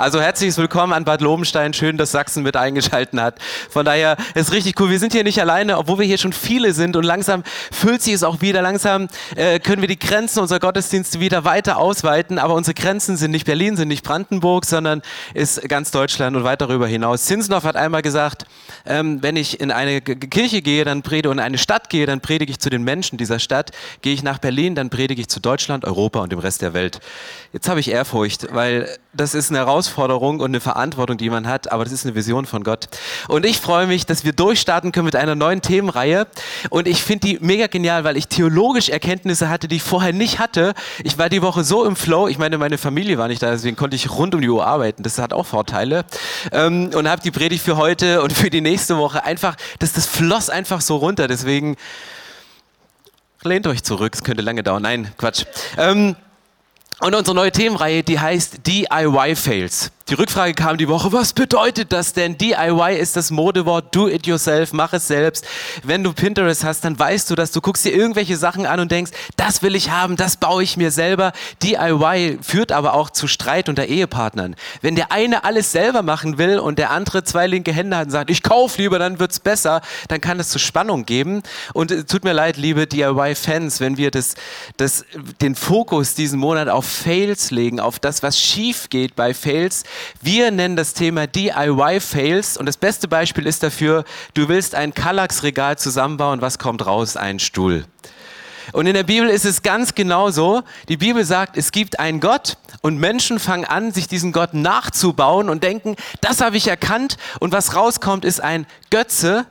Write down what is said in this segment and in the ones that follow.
Also herzliches Willkommen an Bad Lobenstein. Schön, dass Sachsen mit eingeschalten hat. Von daher ist richtig cool. Wir sind hier nicht alleine, obwohl wir hier schon viele sind und langsam füllt sich es auch wieder. Langsam äh, können wir die Grenzen unserer Gottesdienste wieder weiter ausweiten. Aber unsere Grenzen sind nicht Berlin, sind nicht Brandenburg, sondern ist ganz Deutschland und weit darüber hinaus. Zinsendorf hat einmal gesagt, ähm, wenn ich in eine Kirche gehe, dann predige und in eine Stadt gehe, dann predige ich zu den Menschen dieser Stadt. Gehe ich nach Berlin, dann predige ich zu Deutschland, Europa und dem Rest der Welt. Jetzt habe ich Ehrfurcht, weil das ist eine Herausforderung und eine Verantwortung, die man hat, aber das ist eine Vision von Gott. Und ich freue mich, dass wir durchstarten können mit einer neuen Themenreihe. Und ich finde die mega genial, weil ich theologisch Erkenntnisse hatte, die ich vorher nicht hatte. Ich war die Woche so im Flow. Ich meine, meine Familie war nicht da, deswegen konnte ich rund um die Uhr arbeiten. Das hat auch Vorteile. Ähm, und habe die Predigt für heute und für die nächste Woche einfach, das, das floss einfach so runter. Deswegen lehnt euch zurück. Es könnte lange dauern. Nein, Quatsch. Ähm, und unsere neue Themenreihe, die heißt DIY Fails. Die Rückfrage kam die Woche, was bedeutet das denn? DIY ist das Modewort, do it yourself, mach es selbst. Wenn du Pinterest hast, dann weißt du, dass du guckst dir irgendwelche Sachen an und denkst, das will ich haben, das baue ich mir selber. DIY führt aber auch zu Streit unter Ehepartnern. Wenn der eine alles selber machen will und der andere zwei linke Hände hat und sagt, ich kaufe lieber, dann wird's besser, dann kann es zu Spannung geben. Und es tut mir leid, liebe DIY-Fans, wenn wir das, das, den Fokus diesen Monat auf Fails legen, auf das, was schief geht bei Fails, wir nennen das Thema DIY-Fails und das beste Beispiel ist dafür, du willst ein Kallax-Regal zusammenbauen, was kommt raus? Ein Stuhl. Und in der Bibel ist es ganz genau so. Die Bibel sagt, es gibt einen Gott und Menschen fangen an, sich diesen Gott nachzubauen und denken, das habe ich erkannt und was rauskommt, ist ein Götze,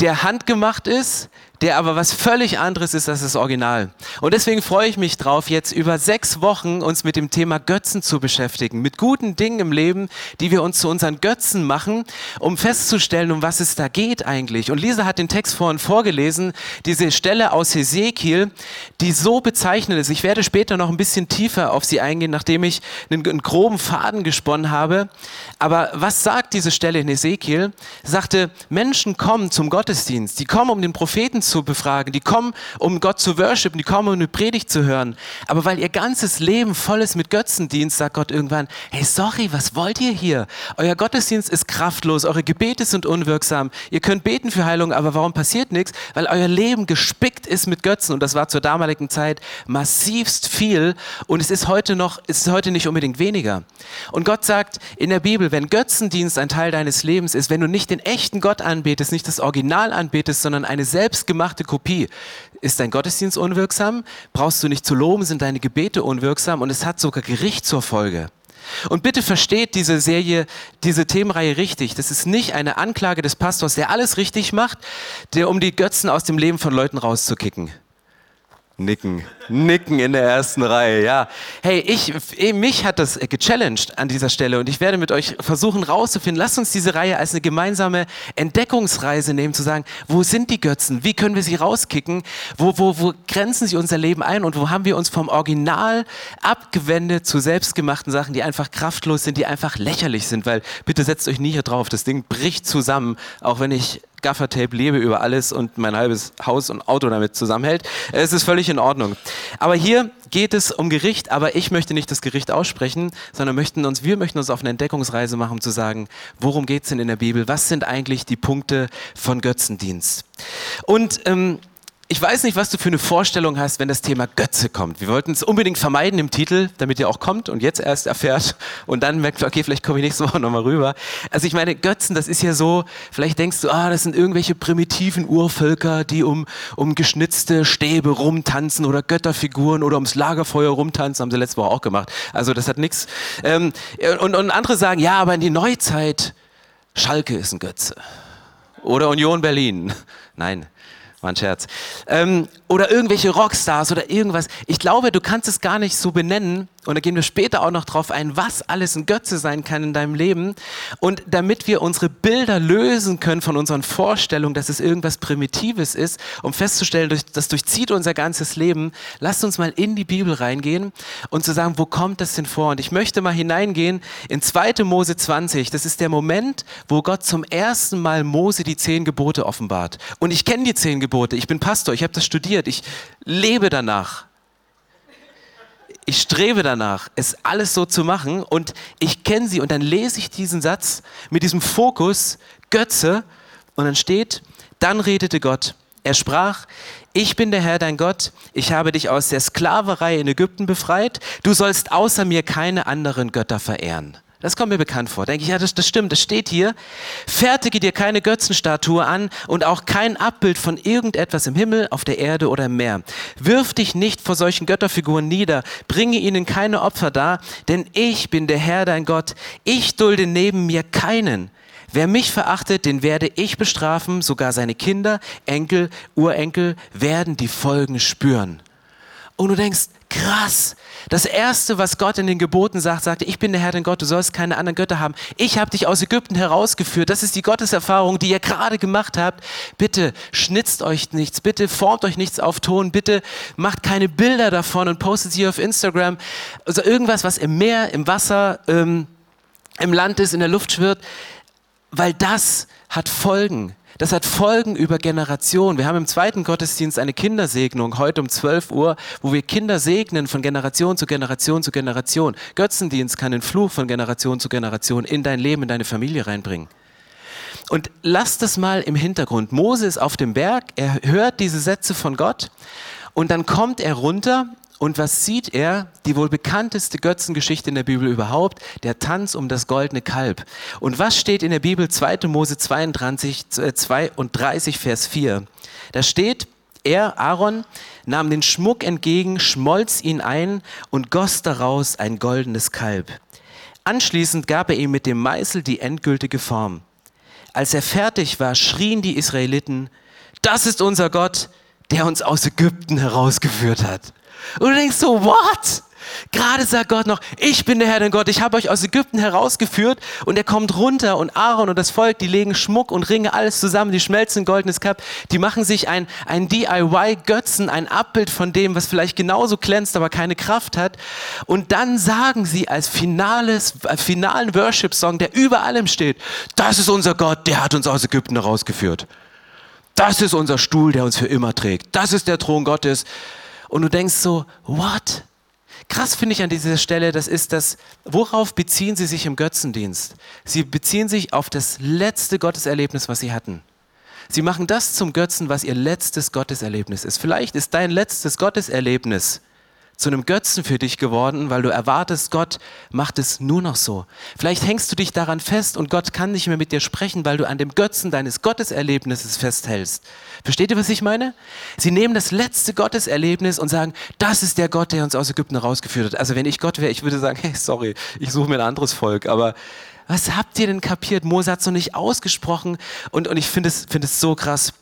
der handgemacht ist, der aber was völlig anderes ist als das Original. Und deswegen freue ich mich drauf, jetzt über sechs Wochen uns mit dem Thema Götzen zu beschäftigen, mit guten Dingen im Leben, die wir uns zu unseren Götzen machen, um festzustellen, um was es da geht eigentlich. Und Lisa hat den Text vorhin vorgelesen, diese Stelle aus Hesekiel, die so bezeichnend ist. Ich werde später noch ein bisschen tiefer auf sie eingehen, nachdem ich einen, einen groben Faden gesponnen habe. Aber was sagt diese Stelle in Hesekiel? Sagte, Menschen kommen zum Gottesdienst, die kommen, um den Propheten zu zu befragen, die kommen, um Gott zu worshipen, die kommen, um eine Predigt zu hören. Aber weil ihr ganzes Leben voll ist mit Götzendienst, sagt Gott irgendwann, hey, sorry, was wollt ihr hier? Euer Gottesdienst ist kraftlos, eure Gebete sind unwirksam. Ihr könnt beten für Heilung, aber warum passiert nichts? Weil euer Leben gespickt ist mit Götzen und das war zur damaligen Zeit massivst viel und es ist heute noch, es ist heute nicht unbedingt weniger. Und Gott sagt in der Bibel, wenn Götzendienst ein Teil deines Lebens ist, wenn du nicht den echten Gott anbetest, nicht das Original anbetest, sondern eine selbstgemachte gemachte Kopie. Ist dein Gottesdienst unwirksam? Brauchst du nicht zu loben? Sind deine Gebete unwirksam? Und es hat sogar Gericht zur Folge. Und bitte versteht diese Serie, diese Themenreihe richtig. Das ist nicht eine Anklage des Pastors, der alles richtig macht, der um die Götzen aus dem Leben von Leuten rauszukicken. Nicken, nicken in der ersten Reihe, ja. Hey, ich, eh, mich hat das gechallenged an dieser Stelle und ich werde mit euch versuchen rauszufinden, lasst uns diese Reihe als eine gemeinsame Entdeckungsreise nehmen, zu sagen, wo sind die Götzen, wie können wir sie rauskicken, wo, wo, wo grenzen sie unser Leben ein? Und wo haben wir uns vom Original abgewendet zu selbstgemachten Sachen, die einfach kraftlos sind, die einfach lächerlich sind, weil bitte setzt euch nie hier drauf, das Ding bricht zusammen, auch wenn ich Gaffertape lebe über alles und mein halbes Haus und Auto damit zusammenhält. Es ist völlig in Ordnung. Aber hier geht es um Gericht, aber ich möchte nicht das Gericht aussprechen, sondern möchten uns, wir möchten uns auf eine Entdeckungsreise machen, um zu sagen, worum geht es denn in der Bibel? Was sind eigentlich die Punkte von Götzendienst? Und ähm, ich weiß nicht, was du für eine Vorstellung hast, wenn das Thema Götze kommt. Wir wollten es unbedingt vermeiden im Titel, damit ihr auch kommt und jetzt erst erfährt und dann merkt, okay, vielleicht komme ich nächste Woche nochmal rüber. Also ich meine, Götzen, das ist ja so, vielleicht denkst du, ah, das sind irgendwelche primitiven Urvölker, die um, um geschnitzte Stäbe rumtanzen oder Götterfiguren oder ums Lagerfeuer rumtanzen, haben sie letzte Woche auch gemacht. Also das hat nichts. Ähm, und, und andere sagen, ja, aber in die Neuzeit, Schalke ist ein Götze. Oder Union Berlin. Nein, war ein Scherz. Ähm, oder irgendwelche Rockstars oder irgendwas. Ich glaube, du kannst es gar nicht so benennen, Und da gehen wir später auch noch drauf ein, was alles ein Götze sein kann in deinem Leben. Und damit wir unsere Bilder lösen können von unseren Vorstellungen, dass es irgendwas Primitives ist, um festzustellen, das durchzieht unser ganzes Leben, lasst uns mal in die Bibel reingehen und zu sagen, wo kommt das denn vor? Und ich möchte mal hineingehen in 2. Mose 20. Das ist der Moment, wo Gott zum ersten Mal Mose die zehn Gebote offenbart. Und ich kenne die zehn Gebote. Ich bin Pastor, ich habe das studiert, ich lebe danach ich strebe danach, es alles so zu machen und ich kenne sie und dann lese ich diesen Satz mit diesem Fokus Götze und dann steht, dann redete Gott. Er sprach, ich bin der Herr dein Gott, ich habe dich aus der Sklaverei in Ägypten befreit, du sollst außer mir keine anderen Götter verehren. Das kommt mir bekannt vor. Denke ich, ja, das, das stimmt, das steht hier. Fertige dir keine Götzenstatue an und auch kein Abbild von irgendetwas im Himmel, auf der Erde oder im Meer. Wirf dich nicht vor solchen Götterfiguren nieder, bringe ihnen keine Opfer dar, denn ich bin der Herr dein Gott. Ich dulde neben mir keinen. Wer mich verachtet, den werde ich bestrafen, sogar seine Kinder, Enkel, Urenkel werden die Folgen spüren. Und du denkst, krass. Das erste, was Gott in den Geboten sagt, sagte, ich bin der Herr dein Gott, du sollst keine anderen Götter haben. Ich habe dich aus Ägypten herausgeführt. Das ist die Gotteserfahrung, die ihr gerade gemacht habt. Bitte schnitzt euch nichts, bitte formt euch nichts auf Ton, bitte macht keine Bilder davon und postet sie auf Instagram. Also irgendwas, was im Meer, im Wasser, ähm, im Land ist, in der Luft schwirrt, weil das hat Folgen. Das hat Folgen über Generationen. Wir haben im zweiten Gottesdienst eine Kindersegnung heute um 12 Uhr, wo wir Kinder segnen von Generation zu Generation zu Generation. Götzendienst kann den Fluch von Generation zu Generation in dein Leben, in deine Familie reinbringen. Und lass das mal im Hintergrund. Mose ist auf dem Berg, er hört diese Sätze von Gott und dann kommt er runter und was sieht er? Die wohl bekannteste Götzengeschichte in der Bibel überhaupt, der Tanz um das goldene Kalb. Und was steht in der Bibel 2. Mose 32, 32 Vers 4? Da steht, er, Aaron, nahm den Schmuck entgegen, schmolz ihn ein und goss daraus ein goldenes Kalb. Anschließend gab er ihm mit dem Meißel die endgültige Form. Als er fertig war, schrien die Israeliten, das ist unser Gott, der uns aus Ägypten herausgeführt hat. Und du denkst so, what? Gerade sagt Gott noch, ich bin der Herr, dein Gott, ich habe euch aus Ägypten herausgeführt und er kommt runter und Aaron und das Volk, die legen Schmuck und Ringe, alles zusammen, die schmelzen goldenes Cup, die machen sich ein, ein DIY-Götzen, ein Abbild von dem, was vielleicht genauso glänzt, aber keine Kraft hat und dann sagen sie als finales, als finalen Worship-Song, der über allem steht, das ist unser Gott, der hat uns aus Ägypten herausgeführt. Das ist unser Stuhl, der uns für immer trägt. Das ist der Thron Gottes und du denkst so, what? Krass finde ich an dieser Stelle, das ist das, worauf beziehen sie sich im Götzendienst? Sie beziehen sich auf das letzte Gotteserlebnis, was sie hatten. Sie machen das zum Götzen, was ihr letztes Gotteserlebnis ist. Vielleicht ist dein letztes Gotteserlebnis zu einem Götzen für dich geworden, weil du erwartest, Gott macht es nur noch so. Vielleicht hängst du dich daran fest und Gott kann nicht mehr mit dir sprechen, weil du an dem Götzen deines Gotteserlebnisses festhältst. Versteht ihr, was ich meine? Sie nehmen das letzte Gotteserlebnis und sagen, das ist der Gott, der uns aus Ägypten rausgeführt hat. Also wenn ich Gott wäre, ich würde sagen, hey, sorry, ich suche mir ein anderes Volk, aber was habt ihr denn kapiert? Mose hat es noch nicht ausgesprochen und, und ich finde es, find es so krass.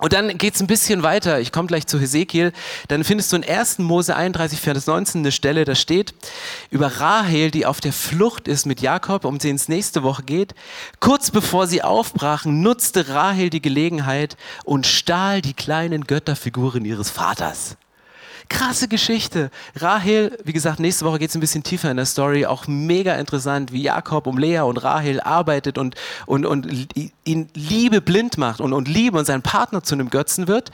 Und dann geht es ein bisschen weiter. Ich komme gleich zu Hesekiel. Dann findest du in 1. Mose 31, Vers 19 eine Stelle, da steht über Rahel, die auf der Flucht ist mit Jakob, um den es nächste Woche geht. Kurz bevor sie aufbrachen, nutzte Rahel die Gelegenheit und stahl die kleinen Götterfiguren ihres Vaters. Krasse Geschichte. Rahel, wie gesagt, nächste Woche geht es ein bisschen tiefer in der Story. Auch mega interessant, wie Jakob um Lea und Rahel arbeitet und, und, und ihn Liebe blind macht und, und Liebe und sein Partner zu einem Götzen wird.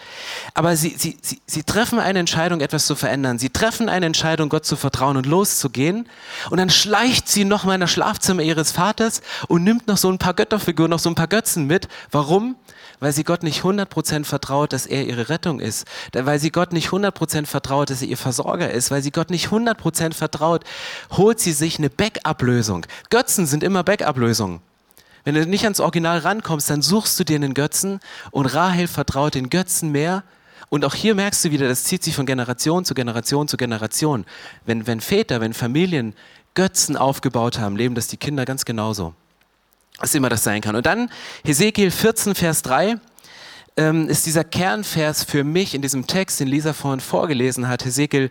Aber sie, sie, sie, sie treffen eine Entscheidung, etwas zu verändern. Sie treffen eine Entscheidung, Gott zu vertrauen und loszugehen. Und dann schleicht sie noch mal in das Schlafzimmer ihres Vaters und nimmt noch so ein paar Götterfiguren, noch so ein paar Götzen mit. Warum? weil sie Gott nicht 100% vertraut, dass er ihre Rettung ist, weil sie Gott nicht 100% vertraut, dass er ihr Versorger ist, weil sie Gott nicht 100% vertraut, holt sie sich eine Backup-Lösung. Götzen sind immer Backup-Lösungen. Wenn du nicht ans Original rankommst, dann suchst du dir einen Götzen und Rahel vertraut den Götzen mehr. Und auch hier merkst du wieder, das zieht sich von Generation zu Generation zu Generation. Wenn, wenn Väter, wenn Familien Götzen aufgebaut haben, leben das die Kinder ganz genauso was immer das sein kann. Und dann Hesekiel 14, Vers 3 ähm, ist dieser Kernvers für mich in diesem Text, den Lisa vorhin vorgelesen hat. Hesekiel,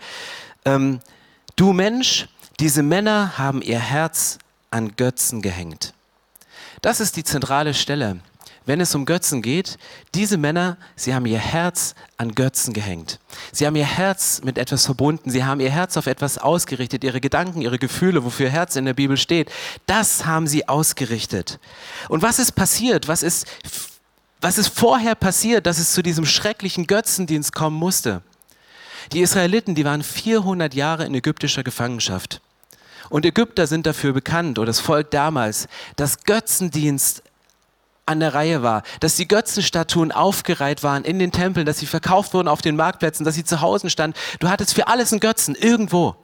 ähm, Du Mensch, diese Männer haben ihr Herz an Götzen gehängt. Das ist die zentrale Stelle. Wenn es um Götzen geht, diese Männer, sie haben ihr Herz an Götzen gehängt. Sie haben ihr Herz mit etwas verbunden. Sie haben ihr Herz auf etwas ausgerichtet. Ihre Gedanken, ihre Gefühle, wofür Herz in der Bibel steht, das haben sie ausgerichtet. Und was ist passiert? Was ist, was ist vorher passiert, dass es zu diesem schrecklichen Götzendienst kommen musste? Die Israeliten, die waren 400 Jahre in ägyptischer Gefangenschaft. Und Ägypter sind dafür bekannt, oder das Volk damals, dass Götzendienst an der Reihe war, dass die Götzenstatuen aufgereiht waren in den Tempeln, dass sie verkauft wurden auf den Marktplätzen, dass sie zu Hause standen. Du hattest für alles einen Götzen, irgendwo.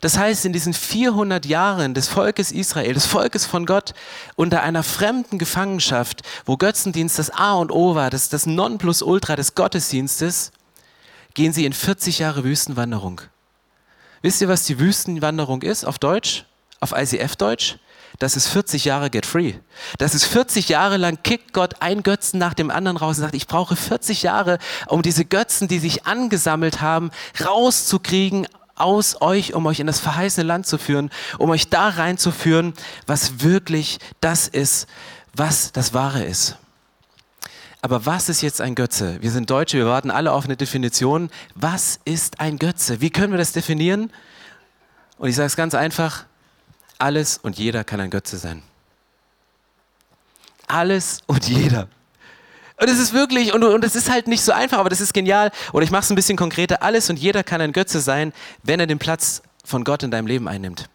Das heißt, in diesen 400 Jahren des Volkes Israel, des Volkes von Gott, unter einer fremden Gefangenschaft, wo Götzendienst das A und O war, das, das Nonplusultra des Gottesdienstes, gehen sie in 40 Jahre Wüstenwanderung. Wisst ihr, was die Wüstenwanderung ist auf Deutsch? Auf ICF-Deutsch? Das ist 40 Jahre Get Free. Das ist 40 Jahre lang kickt Gott ein Götzen nach dem anderen raus und sagt, ich brauche 40 Jahre, um diese Götzen, die sich angesammelt haben, rauszukriegen aus euch, um euch in das verheißene Land zu führen, um euch da reinzuführen, was wirklich das ist, was das Wahre ist. Aber was ist jetzt ein Götze? Wir sind Deutsche, wir warten alle auf eine Definition. Was ist ein Götze? Wie können wir das definieren? Und ich sage es ganz einfach, alles und jeder kann ein Götze sein. Alles und jeder. Und es ist wirklich, und, und es ist halt nicht so einfach, aber das ist genial. Oder ich mache es ein bisschen konkreter. Alles und jeder kann ein Götze sein, wenn er den Platz von Gott in deinem Leben einnimmt.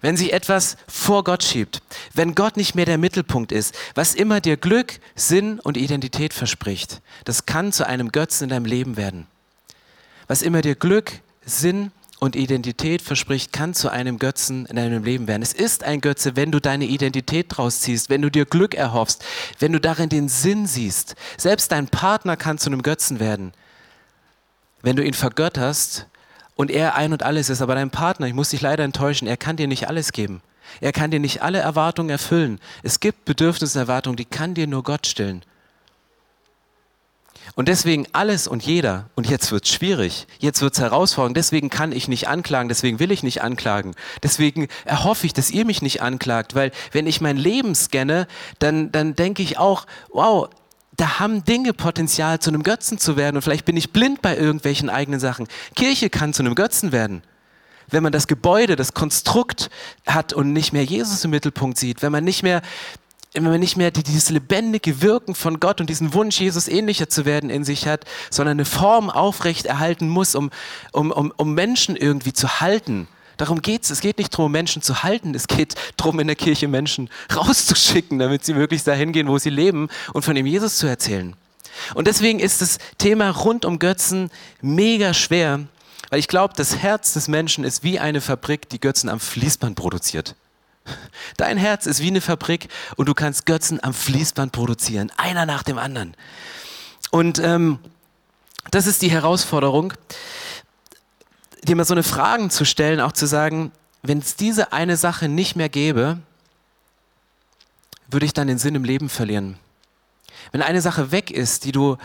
Wenn sich etwas vor Gott schiebt, wenn Gott nicht mehr der Mittelpunkt ist, was immer dir Glück, Sinn und Identität verspricht, das kann zu einem Götzen in deinem Leben werden. Was immer dir Glück, Sinn und Identität verspricht, kann zu einem Götzen in deinem Leben werden. Es ist ein Götze, wenn du deine Identität draus ziehst, wenn du dir Glück erhoffst, wenn du darin den Sinn siehst. Selbst dein Partner kann zu einem Götzen werden, wenn du ihn vergötterst und er ein und alles ist. Aber dein Partner, ich muss dich leider enttäuschen, er kann dir nicht alles geben. Er kann dir nicht alle Erwartungen erfüllen. Es gibt Bedürfnisse und Erwartungen, die kann dir nur Gott stillen. Und deswegen alles und jeder, und jetzt wird es schwierig, jetzt wird es herausfordernd, deswegen kann ich nicht anklagen, deswegen will ich nicht anklagen, deswegen erhoffe ich, dass ihr mich nicht anklagt, weil wenn ich mein Leben scanne, dann, dann denke ich auch, wow, da haben Dinge Potenzial, zu einem Götzen zu werden und vielleicht bin ich blind bei irgendwelchen eigenen Sachen. Kirche kann zu einem Götzen werden. Wenn man das Gebäude, das Konstrukt hat und nicht mehr Jesus im Mittelpunkt sieht, wenn man nicht mehr wenn man nicht mehr dieses lebendige Wirken von Gott und diesen Wunsch, Jesus ähnlicher zu werden in sich hat, sondern eine Form aufrecht erhalten muss, um, um, um, um Menschen irgendwie zu halten. Darum geht es. Es geht nicht darum, Menschen zu halten. Es geht darum, in der Kirche Menschen rauszuschicken, damit sie wirklich dahin gehen, wo sie leben und von dem Jesus zu erzählen. Und deswegen ist das Thema rund um Götzen mega schwer, weil ich glaube, das Herz des Menschen ist wie eine Fabrik, die Götzen am Fließband produziert. Dein Herz ist wie eine Fabrik und du kannst Götzen am Fließband produzieren, einer nach dem anderen. Und ähm, das ist die Herausforderung, dir mal so eine Fragen zu stellen, auch zu sagen, wenn es diese eine Sache nicht mehr gäbe, würde ich dann den Sinn im Leben verlieren. Wenn eine Sache weg ist, die du,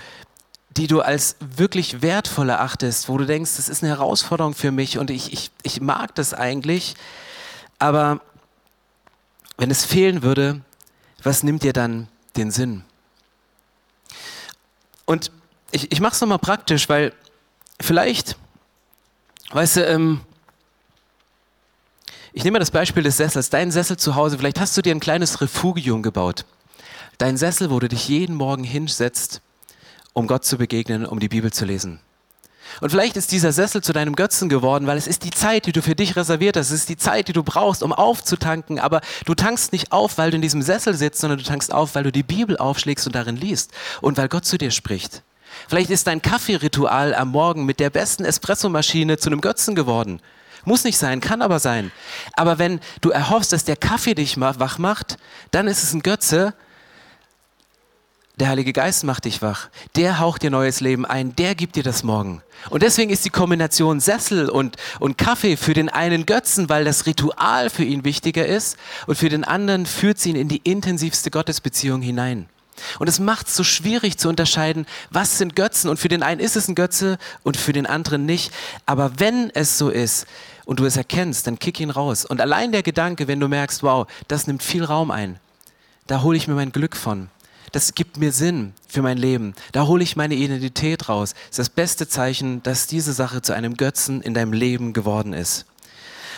die du als wirklich wertvoll erachtest, wo du denkst, das ist eine Herausforderung für mich und ich, ich, ich mag das eigentlich, aber wenn es fehlen würde, was nimmt dir dann den Sinn? Und ich, ich mache es nochmal praktisch, weil vielleicht, weißt du, ähm, ich nehme das Beispiel des Sessels. Dein Sessel zu Hause, vielleicht hast du dir ein kleines Refugium gebaut. Dein Sessel, wo du dich jeden Morgen hinsetzt, um Gott zu begegnen, um die Bibel zu lesen. Und vielleicht ist dieser Sessel zu deinem Götzen geworden, weil es ist die Zeit, die du für dich reserviert hast. Es ist die Zeit, die du brauchst, um aufzutanken. Aber du tankst nicht auf, weil du in diesem Sessel sitzt, sondern du tankst auf, weil du die Bibel aufschlägst und darin liest und weil Gott zu dir spricht. Vielleicht ist dein Kaffeeritual am Morgen mit der besten Espressomaschine zu einem Götzen geworden. Muss nicht sein, kann aber sein. Aber wenn du erhoffst, dass der Kaffee dich wach macht, dann ist es ein Götze, der Heilige Geist macht dich wach. Der haucht dir neues Leben ein. Der gibt dir das Morgen. Und deswegen ist die Kombination Sessel und, und Kaffee für den einen Götzen, weil das Ritual für ihn wichtiger ist und für den anderen führt sie ihn in die intensivste Gottesbeziehung hinein. Und es macht es so schwierig zu unterscheiden, was sind Götzen. Und für den einen ist es ein Götze und für den anderen nicht. Aber wenn es so ist und du es erkennst, dann kick ihn raus. Und allein der Gedanke, wenn du merkst, wow, das nimmt viel Raum ein, da hole ich mir mein Glück von. Das gibt mir Sinn für mein Leben. Da hole ich meine Identität raus. Das ist das beste Zeichen, dass diese Sache zu einem Götzen in deinem Leben geworden ist.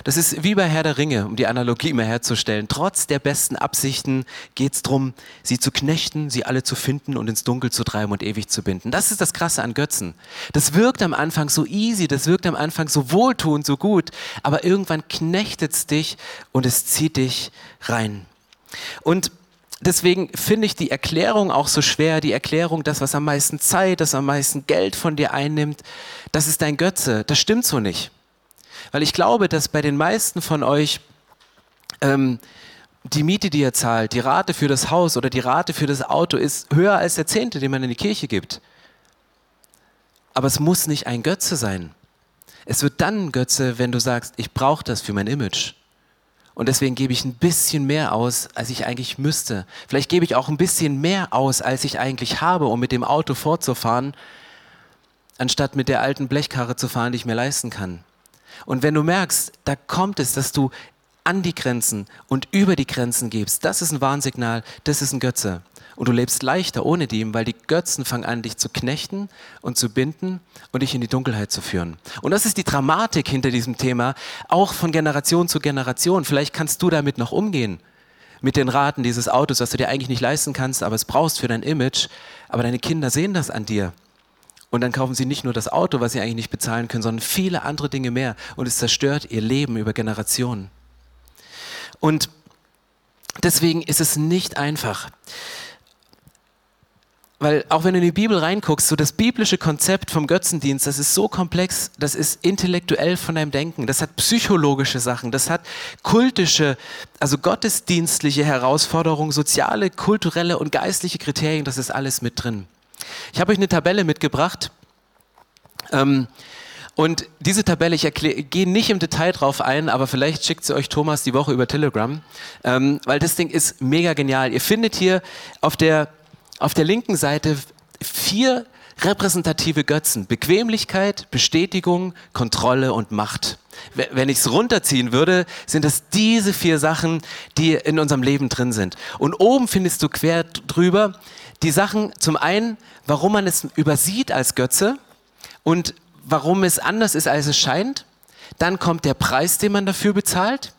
Das ist wie bei Herr der Ringe, um die Analogie mal herzustellen. Trotz der besten Absichten geht es darum, sie zu knechten, sie alle zu finden und ins Dunkel zu treiben und ewig zu binden. Das ist das Krasse an Götzen. Das wirkt am Anfang so easy, das wirkt am Anfang so wohltuend, so gut, aber irgendwann knechtet es dich und es zieht dich rein. Und deswegen finde ich die Erklärung auch so schwer, die Erklärung, das, was am meisten Zeit, das am meisten Geld von dir einnimmt, das ist dein Götze. Das stimmt so nicht. Weil ich glaube, dass bei den meisten von euch ähm, die Miete, die ihr zahlt, die Rate für das Haus oder die Rate für das Auto ist höher als der Zehnte, den man in die Kirche gibt. Aber es muss nicht ein Götze sein. Es wird dann ein Götze, wenn du sagst, ich brauche das für mein Image. Und deswegen gebe ich ein bisschen mehr aus, als ich eigentlich müsste. Vielleicht gebe ich auch ein bisschen mehr aus, als ich eigentlich habe, um mit dem Auto fortzufahren, anstatt mit der alten Blechkarre zu fahren, die ich mir leisten kann. Und wenn du merkst, da kommt es, dass du an die Grenzen und über die Grenzen gibst, das ist ein Warnsignal, das ist ein Götze. Und du lebst leichter ohne die, weil die Götzen fangen an, dich zu knechten und zu binden und dich in die Dunkelheit zu führen. Und das ist die Dramatik hinter diesem Thema, auch von Generation zu Generation. Vielleicht kannst du damit noch umgehen mit den Raten dieses Autos, was du dir eigentlich nicht leisten kannst, aber es brauchst für dein Image. Aber deine Kinder sehen das an dir. Und dann kaufen sie nicht nur das Auto, was sie eigentlich nicht bezahlen können, sondern viele andere Dinge mehr. Und es zerstört ihr Leben über Generationen. Und deswegen ist es nicht einfach. Weil auch wenn du in die Bibel reinguckst, so das biblische Konzept vom Götzendienst, das ist so komplex, das ist intellektuell von deinem Denken, das hat psychologische Sachen, das hat kultische, also gottesdienstliche Herausforderungen, soziale, kulturelle und geistliche Kriterien, das ist alles mit drin. Ich habe euch eine Tabelle mitgebracht. Ähm, und diese Tabelle, ich gehe nicht im Detail drauf ein, aber vielleicht schickt sie euch Thomas die Woche über Telegram, ähm, weil das Ding ist mega genial. Ihr findet hier auf der, auf der linken Seite vier repräsentative Götzen. Bequemlichkeit, Bestätigung, Kontrolle und Macht. Wenn ich es runterziehen würde, sind es diese vier Sachen, die in unserem Leben drin sind. Und oben findest du quer drüber die Sachen, zum einen, warum man es übersieht als Götze und warum es anders ist, als es scheint. Dann kommt der Preis, den man dafür bezahlt.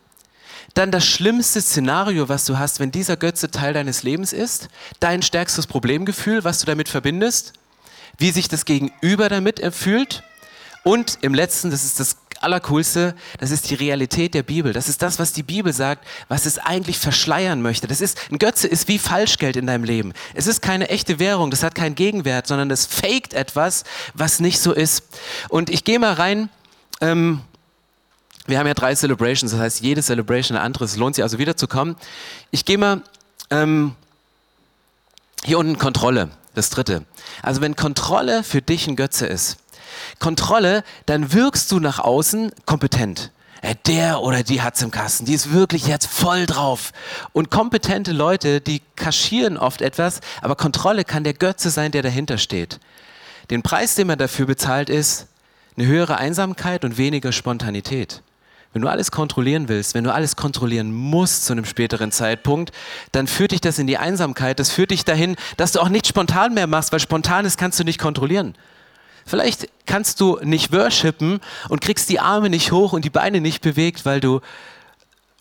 Dann das schlimmste Szenario, was du hast, wenn dieser Götze Teil deines Lebens ist. Dein stärkstes Problemgefühl, was du damit verbindest. Wie sich das Gegenüber damit fühlt. Und im letzten, das ist das Allercoolste, das ist die Realität der Bibel. Das ist das, was die Bibel sagt, was es eigentlich verschleiern möchte. Das ist, ein Götze ist wie Falschgeld in deinem Leben. Es ist keine echte Währung, das hat keinen Gegenwert, sondern es faked etwas, was nicht so ist. Und ich gehe mal rein, ähm, wir haben ja drei Celebrations, das heißt, jede Celebration eine andere. Es lohnt sich also wieder zu kommen. Ich gehe mal ähm, hier unten Kontrolle, das dritte. Also wenn Kontrolle für dich ein Götze ist, Kontrolle, dann wirkst du nach außen kompetent. Der oder die hat's im Kasten, die ist wirklich jetzt voll drauf. Und kompetente Leute, die kaschieren oft etwas, aber Kontrolle kann der Götze sein, der dahinter steht. Den Preis, den man dafür bezahlt, ist eine höhere Einsamkeit und weniger Spontanität. Wenn du alles kontrollieren willst, wenn du alles kontrollieren musst zu einem späteren Zeitpunkt, dann führt dich das in die Einsamkeit. Das führt dich dahin, dass du auch nicht spontan mehr machst, weil spontanes kannst du nicht kontrollieren. Vielleicht kannst du nicht worshipen und kriegst die Arme nicht hoch und die Beine nicht bewegt, weil du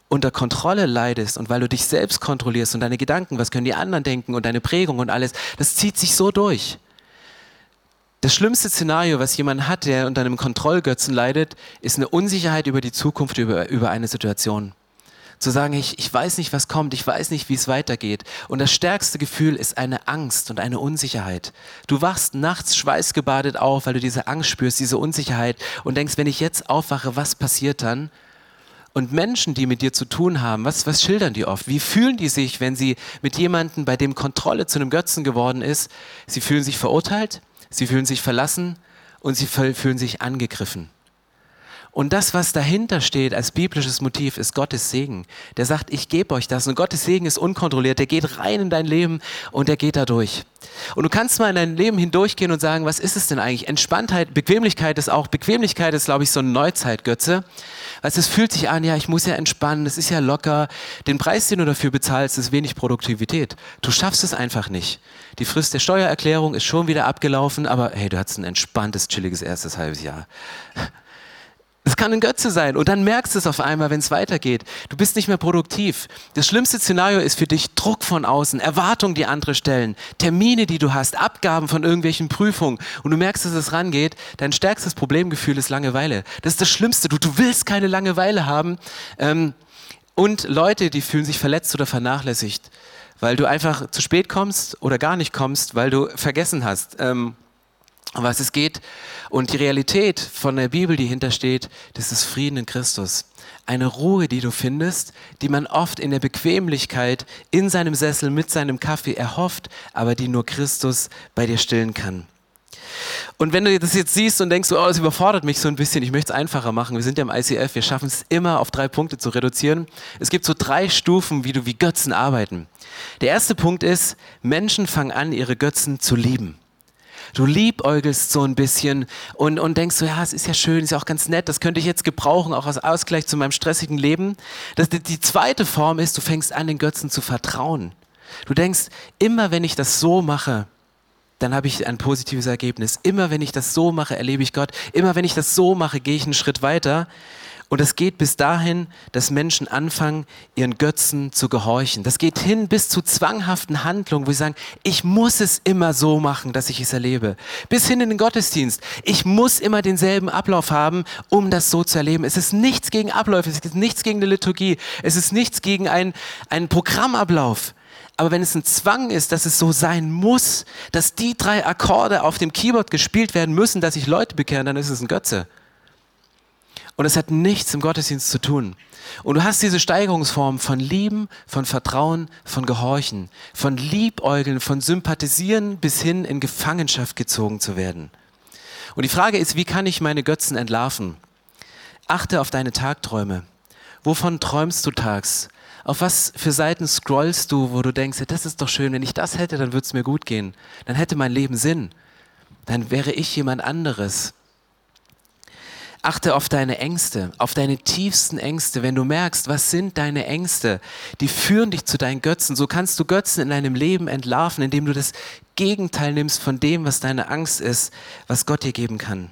unter Kontrolle leidest und weil du dich selbst kontrollierst und deine Gedanken, was können die anderen denken und deine Prägung und alles, das zieht sich so durch. Das schlimmste Szenario, was jemand hat, der unter einem Kontrollgötzen leidet, ist eine Unsicherheit über die Zukunft, über, über eine Situation zu sagen, ich, ich weiß nicht, was kommt, ich weiß nicht, wie es weitergeht. Und das stärkste Gefühl ist eine Angst und eine Unsicherheit. Du wachst nachts schweißgebadet auf, weil du diese Angst spürst, diese Unsicherheit und denkst, wenn ich jetzt aufwache, was passiert dann? Und Menschen, die mit dir zu tun haben, was, was schildern die oft? Wie fühlen die sich, wenn sie mit jemandem, bei dem Kontrolle zu einem Götzen geworden ist? Sie fühlen sich verurteilt, sie fühlen sich verlassen und sie fühlen sich angegriffen. Und das, was dahinter steht als biblisches Motiv, ist Gottes Segen. Der sagt, ich gebe euch das. Und Gottes Segen ist unkontrolliert. Der geht rein in dein Leben und der geht da durch. Und du kannst mal in dein Leben hindurchgehen und sagen, was ist es denn eigentlich? Entspanntheit, Bequemlichkeit ist auch, Bequemlichkeit ist, glaube ich, so ein Neuzeitgötze. Weißt, es fühlt sich an, ja, ich muss ja entspannen, es ist ja locker. Den Preis, den du dafür bezahlst, ist wenig Produktivität. Du schaffst es einfach nicht. Die Frist der Steuererklärung ist schon wieder abgelaufen, aber hey, du hattest ein entspanntes, chilliges erstes halbes Jahr. Es kann ein Götze sein und dann merkst du es auf einmal, wenn es weitergeht. Du bist nicht mehr produktiv. Das schlimmste Szenario ist für dich Druck von außen, Erwartungen, die andere stellen, Termine, die du hast, Abgaben von irgendwelchen Prüfungen und du merkst, dass es rangeht. Dein stärkstes Problemgefühl ist Langeweile. Das ist das Schlimmste. Du, du willst keine Langeweile haben. Ähm, und Leute, die fühlen sich verletzt oder vernachlässigt, weil du einfach zu spät kommst oder gar nicht kommst, weil du vergessen hast. Ähm, um was es geht. Und die Realität von der Bibel, die hintersteht, das ist Frieden in Christus. Eine Ruhe, die du findest, die man oft in der Bequemlichkeit in seinem Sessel mit seinem Kaffee erhofft, aber die nur Christus bei dir stillen kann. Und wenn du das jetzt siehst und denkst, oh, das überfordert mich so ein bisschen, ich möchte es einfacher machen. Wir sind ja im ICF, wir schaffen es immer auf drei Punkte zu reduzieren. Es gibt so drei Stufen, wie du wie Götzen arbeiten. Der erste Punkt ist, Menschen fangen an, ihre Götzen zu lieben. Du liebäugelst so ein bisschen und, und denkst so, ja, es ist ja schön, ist ja auch ganz nett, das könnte ich jetzt gebrauchen, auch als Ausgleich zu meinem stressigen Leben. Das, die, die zweite Form ist, du fängst an, den Götzen zu vertrauen. Du denkst, immer wenn ich das so mache, dann habe ich ein positives Ergebnis. Immer wenn ich das so mache, erlebe ich Gott. Immer wenn ich das so mache, gehe ich einen Schritt weiter. Und es geht bis dahin, dass Menschen anfangen, ihren Götzen zu gehorchen. Das geht hin bis zu zwanghaften Handlungen, wo sie sagen, ich muss es immer so machen, dass ich es erlebe. Bis hin in den Gottesdienst. Ich muss immer denselben Ablauf haben, um das so zu erleben. Es ist nichts gegen Abläufe, es ist nichts gegen eine Liturgie, es ist nichts gegen einen, einen Programmablauf. Aber wenn es ein Zwang ist, dass es so sein muss, dass die drei Akkorde auf dem Keyboard gespielt werden müssen, dass sich Leute bekehren, dann ist es ein Götze. Und es hat nichts im Gottesdienst zu tun. Und du hast diese Steigerungsform von Lieben, von Vertrauen, von Gehorchen, von Liebäugeln, von Sympathisieren bis hin in Gefangenschaft gezogen zu werden. Und die Frage ist, wie kann ich meine Götzen entlarven? Achte auf deine Tagträume. Wovon träumst du tags? Auf was für Seiten scrollst du, wo du denkst, das ist doch schön, wenn ich das hätte, dann würde es mir gut gehen. Dann hätte mein Leben Sinn. Dann wäre ich jemand anderes. Achte auf deine Ängste, auf deine tiefsten Ängste. Wenn du merkst, was sind deine Ängste, die führen dich zu deinen Götzen. So kannst du Götzen in deinem Leben entlarven, indem du das Gegenteil nimmst von dem, was deine Angst ist, was Gott dir geben kann.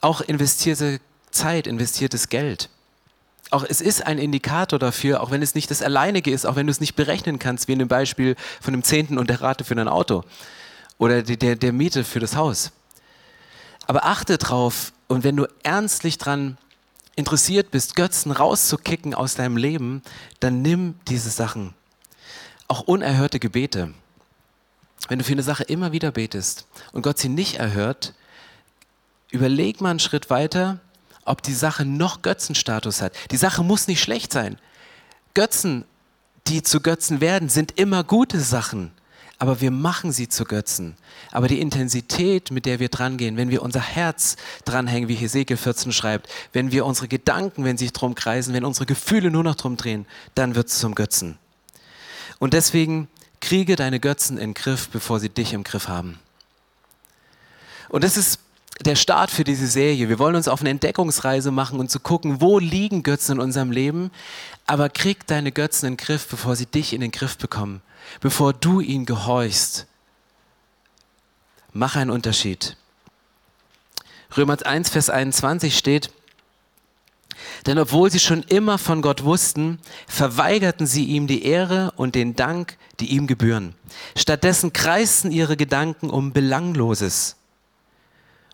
Auch investierte Zeit, investiertes Geld. Auch es ist ein Indikator dafür, auch wenn es nicht das Alleinige ist, auch wenn du es nicht berechnen kannst, wie in dem Beispiel von dem Zehnten und der Rate für dein Auto oder der, der Miete für das Haus. Aber achte drauf, und wenn du ernstlich dran interessiert bist, Götzen rauszukicken aus deinem Leben, dann nimm diese Sachen. Auch unerhörte Gebete. Wenn du für eine Sache immer wieder betest und Gott sie nicht erhört, überleg mal einen Schritt weiter, ob die Sache noch Götzenstatus hat. Die Sache muss nicht schlecht sein. Götzen, die zu Götzen werden, sind immer gute Sachen aber wir machen sie zu Götzen. Aber die Intensität, mit der wir drangehen, wenn wir unser Herz dranhängen, wie Hesekiel 14 schreibt, wenn wir unsere Gedanken, wenn sie sich drum kreisen, wenn unsere Gefühle nur noch drum drehen, dann wird es zum Götzen. Und deswegen kriege deine Götzen in den Griff, bevor sie dich im Griff haben. Und das ist der Start für diese Serie. Wir wollen uns auf eine Entdeckungsreise machen und zu gucken, wo liegen Götzen in unserem Leben. Aber krieg deine Götzen in den Griff, bevor sie dich in den Griff bekommen bevor du ihn gehorchst. Mach einen Unterschied. Römer 1, Vers 21 steht, denn obwohl sie schon immer von Gott wussten, verweigerten sie ihm die Ehre und den Dank, die ihm gebühren. Stattdessen kreisten ihre Gedanken um Belangloses.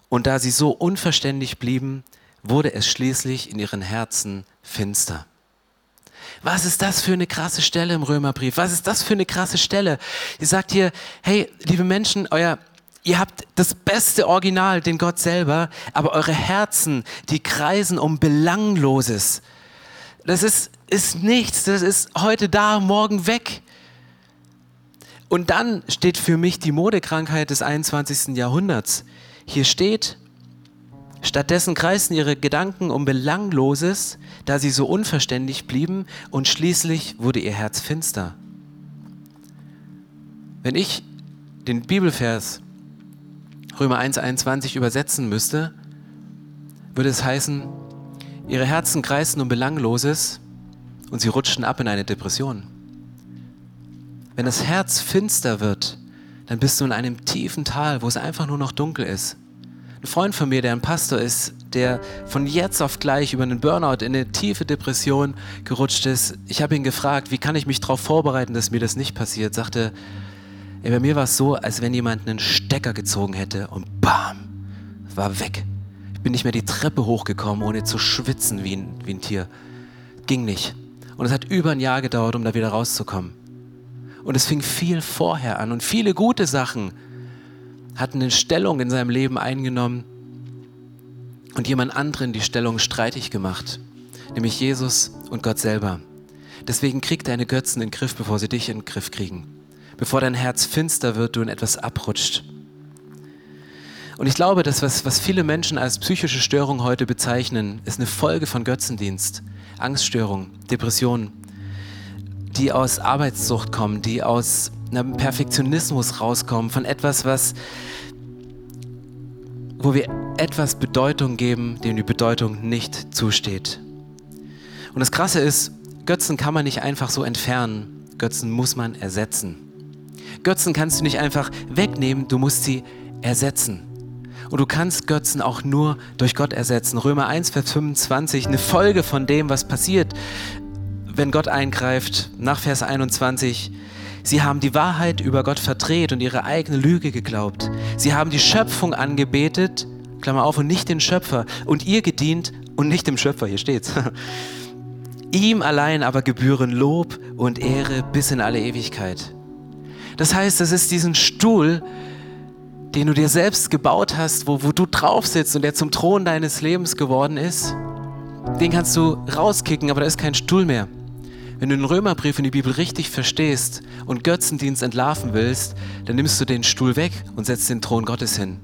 Und da sie so unverständlich blieben, wurde es schließlich in ihren Herzen finster. Was ist das für eine krasse Stelle im Römerbrief? Was ist das für eine krasse Stelle? Ihr sagt hier, hey, liebe Menschen, euer, ihr habt das beste Original, den Gott selber, aber eure Herzen, die kreisen um Belangloses. Das ist, ist nichts, das ist heute da, morgen weg. Und dann steht für mich die Modekrankheit des 21. Jahrhunderts. Hier steht, Stattdessen kreisten ihre Gedanken um Belangloses, da sie so unverständlich blieben, und schließlich wurde ihr Herz finster. Wenn ich den Bibelvers Römer 1,21 übersetzen müsste, würde es heißen, ihre Herzen kreisten um Belangloses und sie rutschten ab in eine Depression. Wenn das Herz finster wird, dann bist du in einem tiefen Tal, wo es einfach nur noch dunkel ist. Ein Freund von mir, der ein Pastor ist, der von jetzt auf gleich über einen Burnout in eine tiefe Depression gerutscht ist. Ich habe ihn gefragt, wie kann ich mich darauf vorbereiten, dass mir das nicht passiert. Sagte, ey, bei mir war es so, als wenn jemand einen Stecker gezogen hätte und bam, war weg. Ich bin nicht mehr die Treppe hochgekommen, ohne zu schwitzen wie ein, wie ein Tier. Ging nicht. Und es hat über ein Jahr gedauert, um da wieder rauszukommen. Und es fing viel vorher an und viele gute Sachen hatten eine Stellung in seinem Leben eingenommen und jemand anderen die Stellung streitig gemacht, nämlich Jesus und Gott selber. Deswegen krieg deine Götzen in den Griff, bevor sie dich in den Griff kriegen. Bevor dein Herz finster wird, du in etwas abrutscht. Und ich glaube, dass was, was viele Menschen als psychische Störung heute bezeichnen, ist eine Folge von Götzendienst, Angststörung, Depression, die aus Arbeitssucht kommen, die aus einem Perfektionismus rauskommen, von etwas, was, wo wir etwas Bedeutung geben, dem die Bedeutung nicht zusteht. Und das Krasse ist, Götzen kann man nicht einfach so entfernen, Götzen muss man ersetzen. Götzen kannst du nicht einfach wegnehmen, du musst sie ersetzen. Und du kannst Götzen auch nur durch Gott ersetzen. Römer 1, Vers 25, eine Folge von dem, was passiert, wenn Gott eingreift, nach Vers 21, Sie haben die Wahrheit über Gott verdreht und ihre eigene Lüge geglaubt. Sie haben die Schöpfung angebetet, Klammer auf, und nicht den Schöpfer, und ihr gedient und nicht dem Schöpfer, hier steht's. Ihm allein aber gebühren Lob und Ehre bis in alle Ewigkeit. Das heißt, es ist diesen Stuhl, den du dir selbst gebaut hast, wo, wo du drauf sitzt und der zum Thron deines Lebens geworden ist, den kannst du rauskicken, aber da ist kein Stuhl mehr. Wenn du den Römerbrief und die Bibel richtig verstehst und Götzendienst entlarven willst, dann nimmst du den Stuhl weg und setzt den Thron Gottes hin.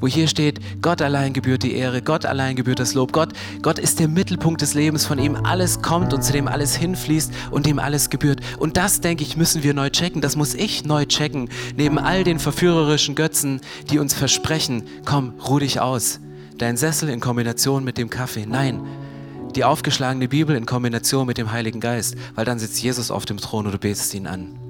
Wo hier steht, Gott allein gebührt die Ehre, Gott allein gebührt das Lob. Gott, Gott ist der Mittelpunkt des Lebens, von ihm alles kommt und zu dem alles hinfließt und dem alles gebührt. Und das, denke ich, müssen wir neu checken. Das muss ich neu checken. Neben all den verführerischen Götzen, die uns versprechen, komm, ruh dich aus. Dein Sessel in Kombination mit dem Kaffee. Nein, die aufgeschlagene Bibel in Kombination mit dem Heiligen Geist, weil dann sitzt Jesus auf dem Thron und du betest ihn an.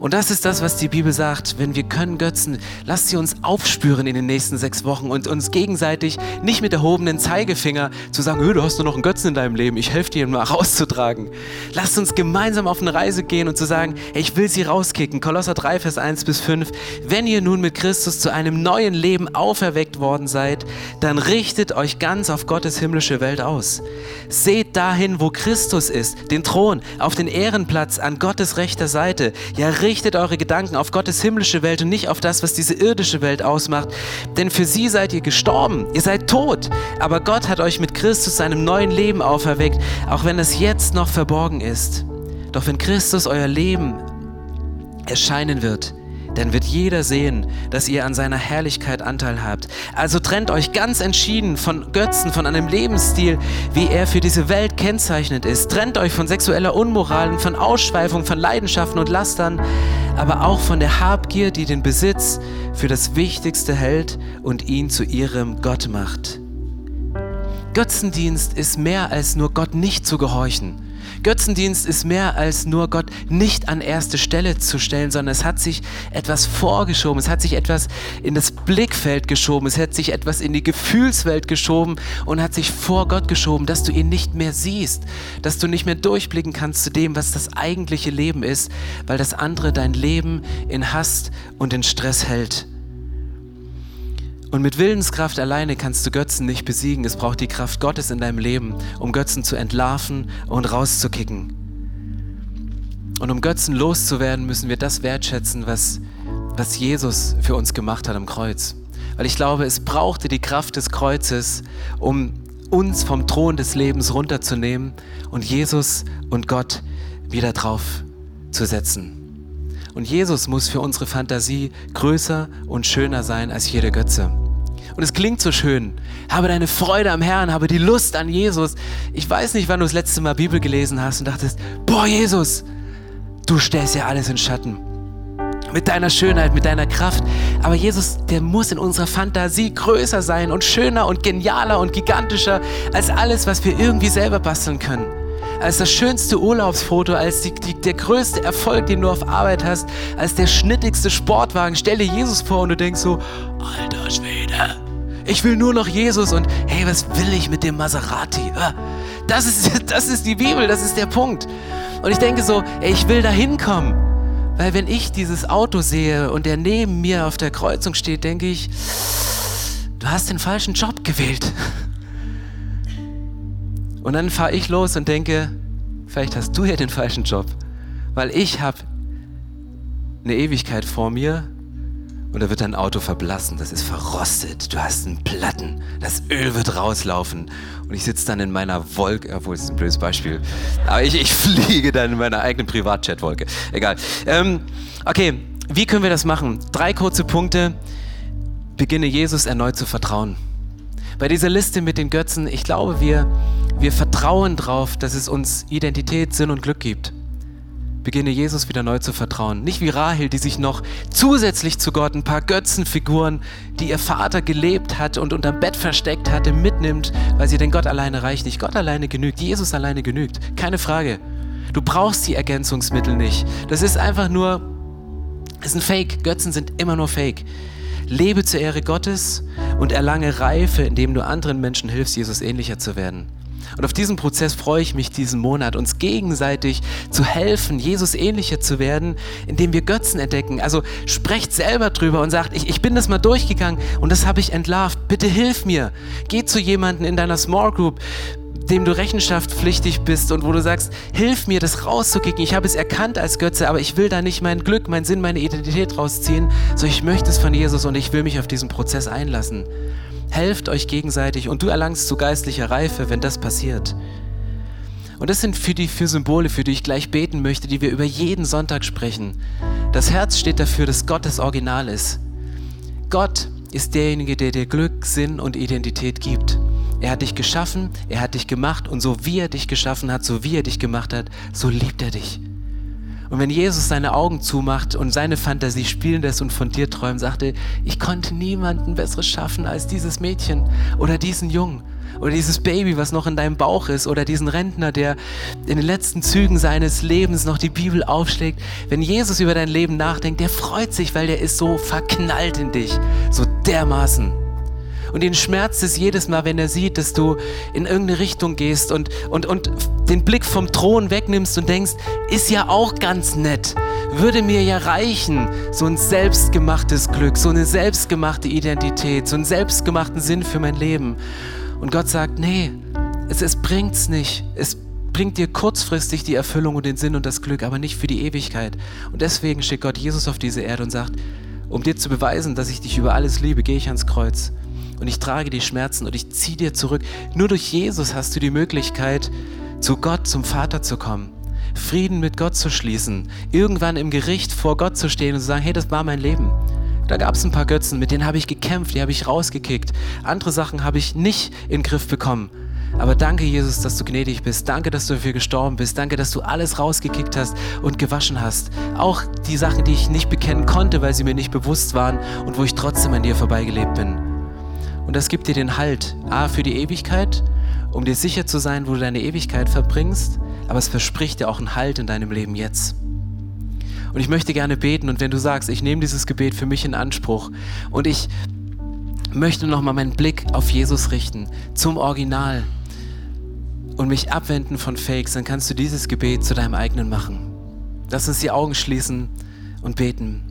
Und das ist das, was die Bibel sagt. Wenn wir können Götzen, lasst sie uns aufspüren in den nächsten sechs Wochen und uns gegenseitig nicht mit erhobenen Zeigefinger zu sagen, du hast nur noch einen Götzen in deinem Leben, ich helfe dir ihn mal rauszutragen. Lasst uns gemeinsam auf eine Reise gehen und zu sagen, hey, ich will sie rauskicken. Kolosser 3, Vers 1 bis 5. Wenn ihr nun mit Christus zu einem neuen Leben auferweckt worden seid, dann richtet euch ganz auf Gottes himmlische Welt aus. Seht dahin, wo Christus ist, den Thron, auf den Ehrenplatz an Gottes rechter Seite. Ja, richtet eure Gedanken auf Gottes himmlische Welt und nicht auf das, was diese irdische Welt ausmacht. Denn für sie seid ihr gestorben, ihr seid tot. Aber Gott hat euch mit Christus seinem neuen Leben auferweckt, auch wenn es jetzt noch verborgen ist. Doch wenn Christus euer Leben erscheinen wird, dann wird jeder sehen, dass ihr an seiner Herrlichkeit Anteil habt. Also trennt euch ganz entschieden von Götzen, von einem Lebensstil, wie er für diese Welt kennzeichnend ist. Trennt euch von sexueller Unmoral, von Ausschweifung, von Leidenschaften und Lastern, aber auch von der Habgier, die den Besitz für das Wichtigste hält und ihn zu ihrem Gott macht. Götzendienst ist mehr als nur Gott nicht zu gehorchen. Götzendienst ist mehr als nur Gott nicht an erste Stelle zu stellen, sondern es hat sich etwas vorgeschoben, es hat sich etwas in das Blickfeld geschoben, es hat sich etwas in die Gefühlswelt geschoben und hat sich vor Gott geschoben, dass du ihn nicht mehr siehst, dass du nicht mehr durchblicken kannst zu dem, was das eigentliche Leben ist, weil das andere dein Leben in Hass und in Stress hält. Und mit Willenskraft alleine kannst du Götzen nicht besiegen. Es braucht die Kraft Gottes in deinem Leben, um Götzen zu entlarven und rauszukicken. Und um Götzen loszuwerden, müssen wir das wertschätzen, was, was Jesus für uns gemacht hat am Kreuz. Weil ich glaube, es brauchte die Kraft des Kreuzes, um uns vom Thron des Lebens runterzunehmen und Jesus und Gott wieder drauf zu setzen. Und Jesus muss für unsere Fantasie größer und schöner sein als jede Götze. Und es klingt so schön. Habe deine Freude am Herrn, habe die Lust an Jesus. Ich weiß nicht, wann du das letzte Mal Bibel gelesen hast und dachtest, boah, Jesus, du stellst ja alles in Schatten. Mit deiner Schönheit, mit deiner Kraft. Aber Jesus, der muss in unserer Fantasie größer sein und schöner und genialer und gigantischer als alles, was wir irgendwie selber basteln können als das schönste Urlaubsfoto, als die, die, der größte Erfolg, den du auf Arbeit hast, als der schnittigste Sportwagen. Stell dir Jesus vor und du denkst so, alter Schwede, ich will nur noch Jesus und hey, was will ich mit dem Maserati? Ah, das ist, das ist die Bibel, das ist der Punkt. Und ich denke so, ey, ich will da hinkommen. Weil wenn ich dieses Auto sehe und der neben mir auf der Kreuzung steht, denke ich, du hast den falschen Job gewählt. Und dann fahre ich los und denke, vielleicht hast du ja den falschen Job, weil ich habe eine Ewigkeit vor mir und da wird dein Auto verblassen, das ist verrostet, du hast einen Platten, das Öl wird rauslaufen und ich sitze dann in meiner Wolke, obwohl es ein blödes Beispiel, aber ich, ich fliege dann in meiner eigenen Privatjet-Wolke. Egal. Ähm, okay, wie können wir das machen? Drei kurze Punkte. Beginne Jesus erneut zu vertrauen. Bei dieser Liste mit den Götzen, ich glaube, wir, wir vertrauen darauf, dass es uns Identität, Sinn und Glück gibt. Beginne Jesus wieder neu zu vertrauen. Nicht wie Rahel, die sich noch zusätzlich zu Gott ein paar Götzenfiguren, die ihr Vater gelebt hat und unterm Bett versteckt hatte, mitnimmt, weil sie den Gott alleine reicht nicht. Gott alleine genügt, Jesus alleine genügt. Keine Frage. Du brauchst die Ergänzungsmittel nicht. Das ist einfach nur, es ist ein Fake. Götzen sind immer nur Fake. Lebe zur Ehre Gottes und erlange Reife, indem du anderen Menschen hilfst, Jesus ähnlicher zu werden. Und auf diesen Prozess freue ich mich diesen Monat, uns gegenseitig zu helfen, Jesus ähnlicher zu werden, indem wir Götzen entdecken. Also sprecht selber drüber und sagt, ich, ich bin das mal durchgegangen und das habe ich entlarvt. Bitte hilf mir. Geh zu jemandem in deiner Small Group, dem du rechenschaftspflichtig bist und wo du sagst, hilf mir, das rauszukicken. Ich habe es erkannt als Götze, aber ich will da nicht mein Glück, mein Sinn, meine Identität rausziehen, so ich möchte es von Jesus und ich will mich auf diesen Prozess einlassen. Helft euch gegenseitig und du erlangst zu geistlicher Reife, wenn das passiert. Und das sind für die für Symbole, für die ich gleich beten möchte, die wir über jeden Sonntag sprechen. Das Herz steht dafür, dass Gott das Original ist. Gott ist derjenige, der dir Glück, Sinn und Identität gibt. Er hat dich geschaffen, er hat dich gemacht und so wie er dich geschaffen hat, so wie er dich gemacht hat, so liebt er dich. Und wenn Jesus seine Augen zumacht und seine Fantasie spielen lässt und von dir träumt, sagte, ich konnte niemanden Besseres schaffen als dieses Mädchen oder diesen Jungen oder dieses Baby, was noch in deinem Bauch ist oder diesen Rentner, der in den letzten Zügen seines Lebens noch die Bibel aufschlägt. Wenn Jesus über dein Leben nachdenkt, der freut sich, weil der ist so verknallt in dich, so dermaßen. Und ihn schmerzt es jedes Mal, wenn er sieht, dass du in irgendeine Richtung gehst und, und, und den Blick vom Thron wegnimmst und denkst, ist ja auch ganz nett. Würde mir ja reichen, so ein selbstgemachtes Glück, so eine selbstgemachte Identität, so einen selbstgemachten Sinn für mein Leben. Und Gott sagt, nee, es, es bringt's nicht. Es bringt dir kurzfristig die Erfüllung und den Sinn und das Glück, aber nicht für die Ewigkeit. Und deswegen schickt Gott Jesus auf diese Erde und sagt, um dir zu beweisen, dass ich dich über alles liebe, gehe ich ans Kreuz und ich trage die Schmerzen und ich ziehe dir zurück. Nur durch Jesus hast du die Möglichkeit, zu Gott, zum Vater zu kommen. Frieden mit Gott zu schließen, irgendwann im Gericht vor Gott zu stehen und zu sagen, hey, das war mein Leben. Da gab es ein paar Götzen, mit denen habe ich gekämpft, die habe ich rausgekickt. Andere Sachen habe ich nicht in den Griff bekommen. Aber danke, Jesus, dass du gnädig bist. Danke, dass du dafür gestorben bist. Danke, dass du alles rausgekickt hast und gewaschen hast. Auch die Sachen, die ich nicht bekennen konnte, weil sie mir nicht bewusst waren und wo ich trotzdem an dir vorbeigelebt bin. Und das gibt dir den Halt, A, für die Ewigkeit, um dir sicher zu sein, wo du deine Ewigkeit verbringst, aber es verspricht dir auch einen Halt in deinem Leben jetzt. Und ich möchte gerne beten und wenn du sagst, ich nehme dieses Gebet für mich in Anspruch und ich möchte nochmal meinen Blick auf Jesus richten, zum Original und mich abwenden von Fakes, dann kannst du dieses Gebet zu deinem eigenen machen. Lass uns die Augen schließen und beten.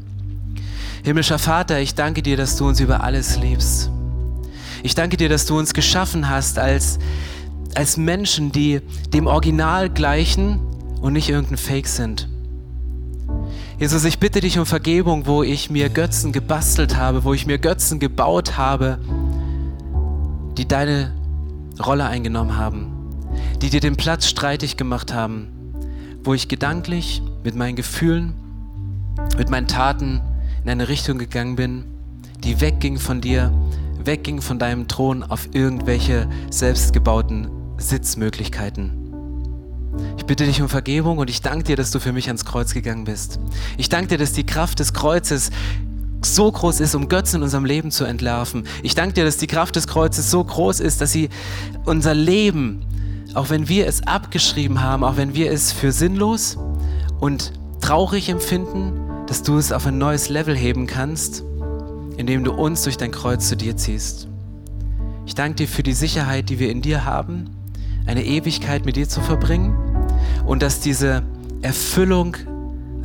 Himmlischer Vater, ich danke dir, dass du uns über alles liebst. Ich danke dir, dass du uns geschaffen hast als, als Menschen, die dem Original gleichen und nicht irgendein Fake sind. Jesus, ich bitte dich um Vergebung, wo ich mir Götzen gebastelt habe, wo ich mir Götzen gebaut habe, die deine Rolle eingenommen haben, die dir den Platz streitig gemacht haben, wo ich gedanklich mit meinen Gefühlen, mit meinen Taten in eine Richtung gegangen bin, die wegging von dir, wegging von deinem Thron auf irgendwelche selbstgebauten Sitzmöglichkeiten. Ich bitte dich um Vergebung und ich danke dir, dass du für mich ans Kreuz gegangen bist. Ich danke dir, dass die Kraft des Kreuzes so groß ist, um Götzen in unserem Leben zu entlarven. Ich danke dir, dass die Kraft des Kreuzes so groß ist, dass sie unser Leben, auch wenn wir es abgeschrieben haben, auch wenn wir es für sinnlos und traurig empfinden, dass du es auf ein neues Level heben kannst, indem du uns durch dein Kreuz zu dir ziehst. Ich danke dir für die Sicherheit, die wir in dir haben, eine Ewigkeit mit dir zu verbringen und dass diese Erfüllung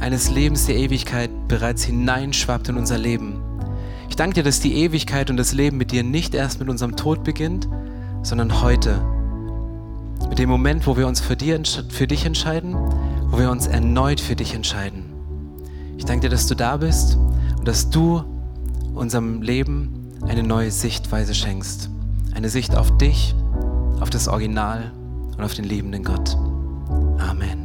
eines Lebens der Ewigkeit bereits hineinschwappt in unser Leben. Ich danke dir, dass die Ewigkeit und das Leben mit dir nicht erst mit unserem Tod beginnt, sondern heute. Mit dem Moment, wo wir uns für, dir, für dich entscheiden, wo wir uns erneut für dich entscheiden. Ich danke dir, dass du da bist und dass du unserem Leben eine neue Sichtweise schenkst. Eine Sicht auf dich, auf das Original und auf den liebenden Gott. Amen.